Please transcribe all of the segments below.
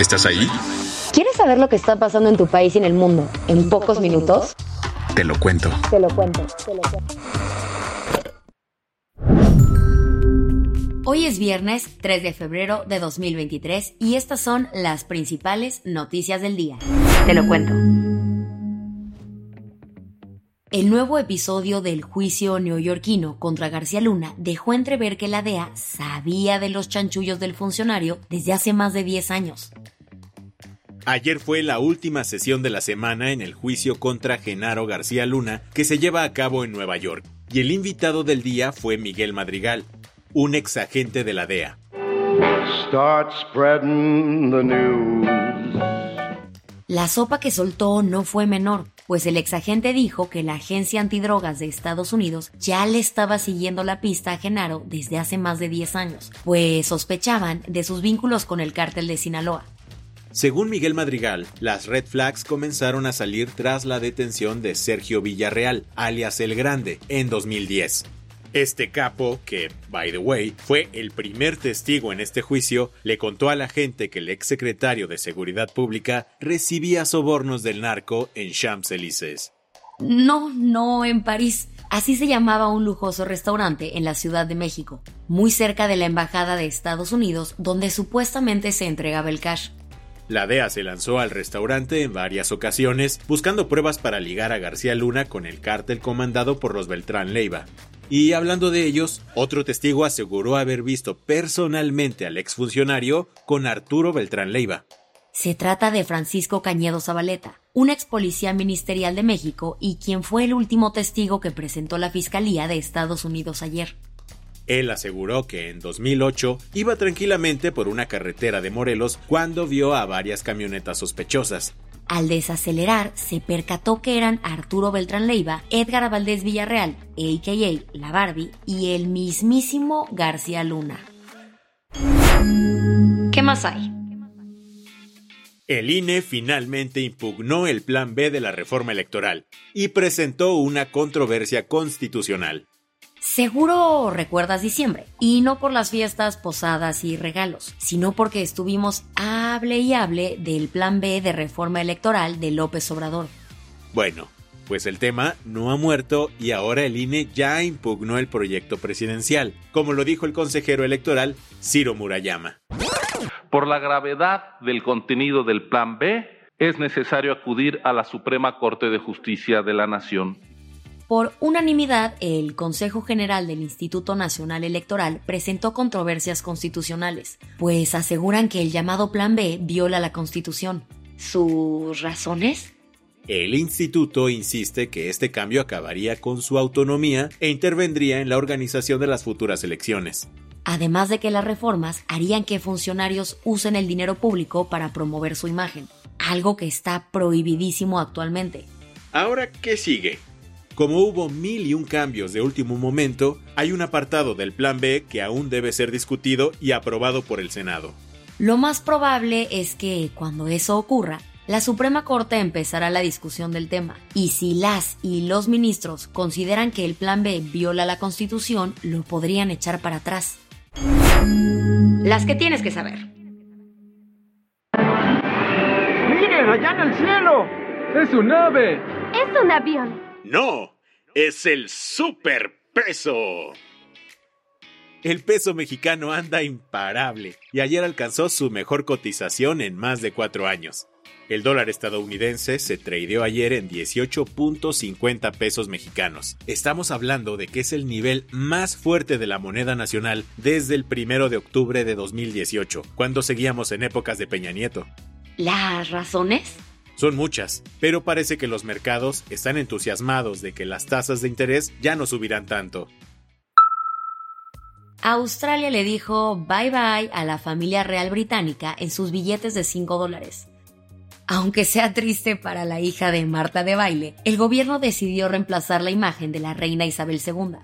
¿Estás ahí? ¿Quieres saber lo que está pasando en tu país y en el mundo en pocos minutos? Te lo cuento. Te lo cuento. Te lo cuento. Hoy es viernes 3 de febrero de 2023 y estas son las principales noticias del día. Te lo cuento. El nuevo episodio del juicio neoyorquino contra García Luna dejó entrever que la DEA sabía de los chanchullos del funcionario desde hace más de 10 años. Ayer fue la última sesión de la semana en el juicio contra Genaro García Luna que se lleva a cabo en Nueva York, y el invitado del día fue Miguel Madrigal, un ex agente de la DEA. Start spreading the news. La sopa que soltó no fue menor, pues el exagente dijo que la agencia antidrogas de Estados Unidos ya le estaba siguiendo la pista a Genaro desde hace más de 10 años, pues sospechaban de sus vínculos con el cártel de Sinaloa. Según Miguel Madrigal, las red flags comenzaron a salir tras la detención de Sergio Villarreal, alias El Grande, en 2010. Este capo, que, by the way, fue el primer testigo en este juicio, le contó a la gente que el exsecretario de Seguridad Pública recibía sobornos del narco en Champs-Élysées. No, no en París. Así se llamaba un lujoso restaurante en la Ciudad de México, muy cerca de la Embajada de Estados Unidos, donde supuestamente se entregaba el cash. La DEA se lanzó al restaurante en varias ocasiones buscando pruebas para ligar a García Luna con el cártel comandado por los Beltrán Leiva. Y hablando de ellos, otro testigo aseguró haber visto personalmente al exfuncionario con Arturo Beltrán Leiva. Se trata de Francisco Cañedo Zabaleta, un ex policía ministerial de México y quien fue el último testigo que presentó la Fiscalía de Estados Unidos ayer. Él aseguró que en 2008 iba tranquilamente por una carretera de Morelos cuando vio a varias camionetas sospechosas. Al desacelerar, se percató que eran Arturo Beltrán Leiva, Edgar Valdés Villarreal, a.k.a. La Barbie, y el mismísimo García Luna. ¿Qué más hay? El INE finalmente impugnó el Plan B de la reforma electoral y presentó una controversia constitucional. Seguro recuerdas diciembre, y no por las fiestas, posadas y regalos, sino porque estuvimos hable y hable del plan B de reforma electoral de López Obrador. Bueno, pues el tema no ha muerto y ahora el INE ya impugnó el proyecto presidencial, como lo dijo el consejero electoral Ciro Murayama. Por la gravedad del contenido del Plan B, es necesario acudir a la Suprema Corte de Justicia de la Nación. Por unanimidad, el Consejo General del Instituto Nacional Electoral presentó controversias constitucionales, pues aseguran que el llamado Plan B viola la Constitución. ¿Sus razones? El instituto insiste que este cambio acabaría con su autonomía e intervendría en la organización de las futuras elecciones. Además de que las reformas harían que funcionarios usen el dinero público para promover su imagen, algo que está prohibidísimo actualmente. Ahora, ¿qué sigue? Como hubo mil y un cambios de último momento, hay un apartado del Plan B que aún debe ser discutido y aprobado por el Senado. Lo más probable es que, cuando eso ocurra, la Suprema Corte empezará la discusión del tema, y si las y los ministros consideran que el Plan B viola la Constitución, lo podrían echar para atrás. Las que tienes que saber. ¡Miren, allá en el cielo! ¡Es un ave! Es un avión. No, es el superpeso. El peso mexicano anda imparable y ayer alcanzó su mejor cotización en más de cuatro años. El dólar estadounidense se tradeó ayer en 18.50 pesos mexicanos. Estamos hablando de que es el nivel más fuerte de la moneda nacional desde el primero de octubre de 2018, cuando seguíamos en épocas de Peña Nieto. ¿Las razones? Son muchas, pero parece que los mercados están entusiasmados de que las tasas de interés ya no subirán tanto. Australia le dijo bye bye a la familia real británica en sus billetes de 5 dólares. Aunque sea triste para la hija de Marta de Baile, el gobierno decidió reemplazar la imagen de la reina Isabel II.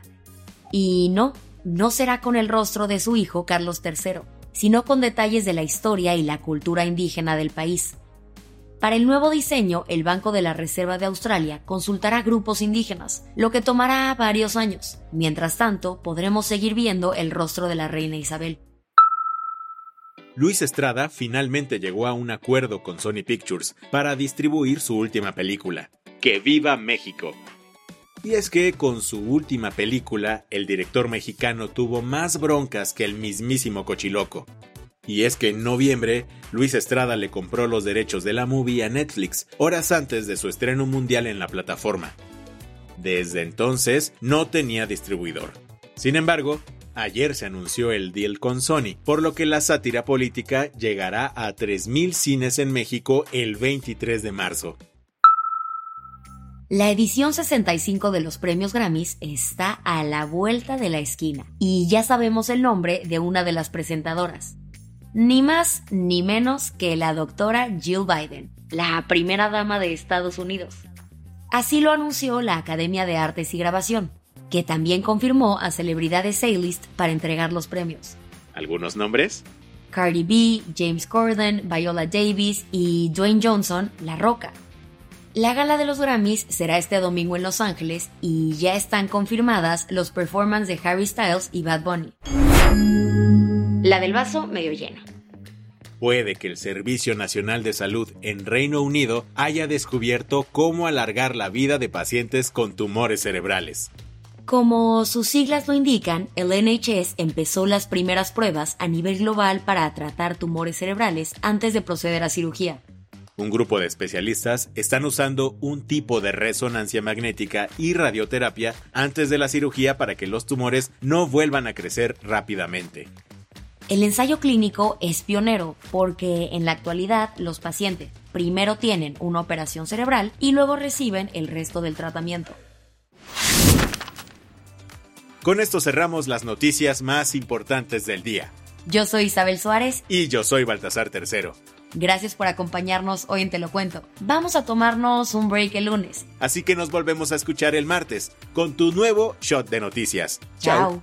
Y no, no será con el rostro de su hijo Carlos III, sino con detalles de la historia y la cultura indígena del país. Para el nuevo diseño, el Banco de la Reserva de Australia consultará grupos indígenas, lo que tomará varios años. Mientras tanto, podremos seguir viendo el rostro de la reina Isabel. Luis Estrada finalmente llegó a un acuerdo con Sony Pictures para distribuir su última película, Que viva México. Y es que con su última película, el director mexicano tuvo más broncas que el mismísimo Cochiloco. Y es que en noviembre, Luis Estrada le compró los derechos de la movie a Netflix, horas antes de su estreno mundial en la plataforma. Desde entonces, no tenía distribuidor. Sin embargo, ayer se anunció el deal con Sony, por lo que la sátira política llegará a 3.000 cines en México el 23 de marzo. La edición 65 de los premios Grammys está a la vuelta de la esquina y ya sabemos el nombre de una de las presentadoras ni más ni menos que la doctora Jill Biden, la primera dama de Estados Unidos. Así lo anunció la Academia de Artes y Grabación, que también confirmó a celebridades A-list para entregar los premios. ¿Algunos nombres? Cardi B, James Corden, Viola Davis y Dwayne Johnson, La Roca. La gala de los Grammys será este domingo en Los Ángeles y ya están confirmadas los performances de Harry Styles y Bad Bunny. La del vaso medio lleno. Puede que el Servicio Nacional de Salud en Reino Unido haya descubierto cómo alargar la vida de pacientes con tumores cerebrales. Como sus siglas lo indican, el NHS empezó las primeras pruebas a nivel global para tratar tumores cerebrales antes de proceder a cirugía. Un grupo de especialistas están usando un tipo de resonancia magnética y radioterapia antes de la cirugía para que los tumores no vuelvan a crecer rápidamente. El ensayo clínico es pionero porque en la actualidad los pacientes primero tienen una operación cerebral y luego reciben el resto del tratamiento. Con esto cerramos las noticias más importantes del día. Yo soy Isabel Suárez. Y yo soy Baltasar Tercero. Gracias por acompañarnos hoy en Te lo cuento. Vamos a tomarnos un break el lunes. Así que nos volvemos a escuchar el martes con tu nuevo shot de noticias. Chao.